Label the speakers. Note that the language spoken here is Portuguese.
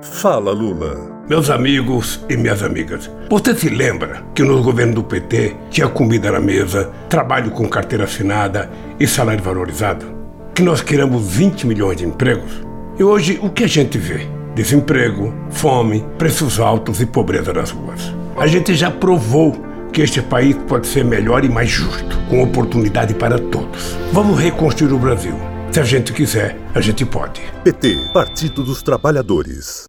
Speaker 1: Fala, Lula.
Speaker 2: Meus amigos e minhas amigas, você se lembra que no governo do PT tinha comida na mesa, trabalho com carteira assinada e salário valorizado? Que nós criamos 20 milhões de empregos? E hoje o que a gente vê? Desemprego, fome, preços altos e pobreza nas ruas. A gente já provou que este país pode ser melhor e mais justo, com oportunidade para todos. Vamos reconstruir o Brasil. Se a gente quiser, a gente pode.
Speaker 1: PT Partido dos Trabalhadores.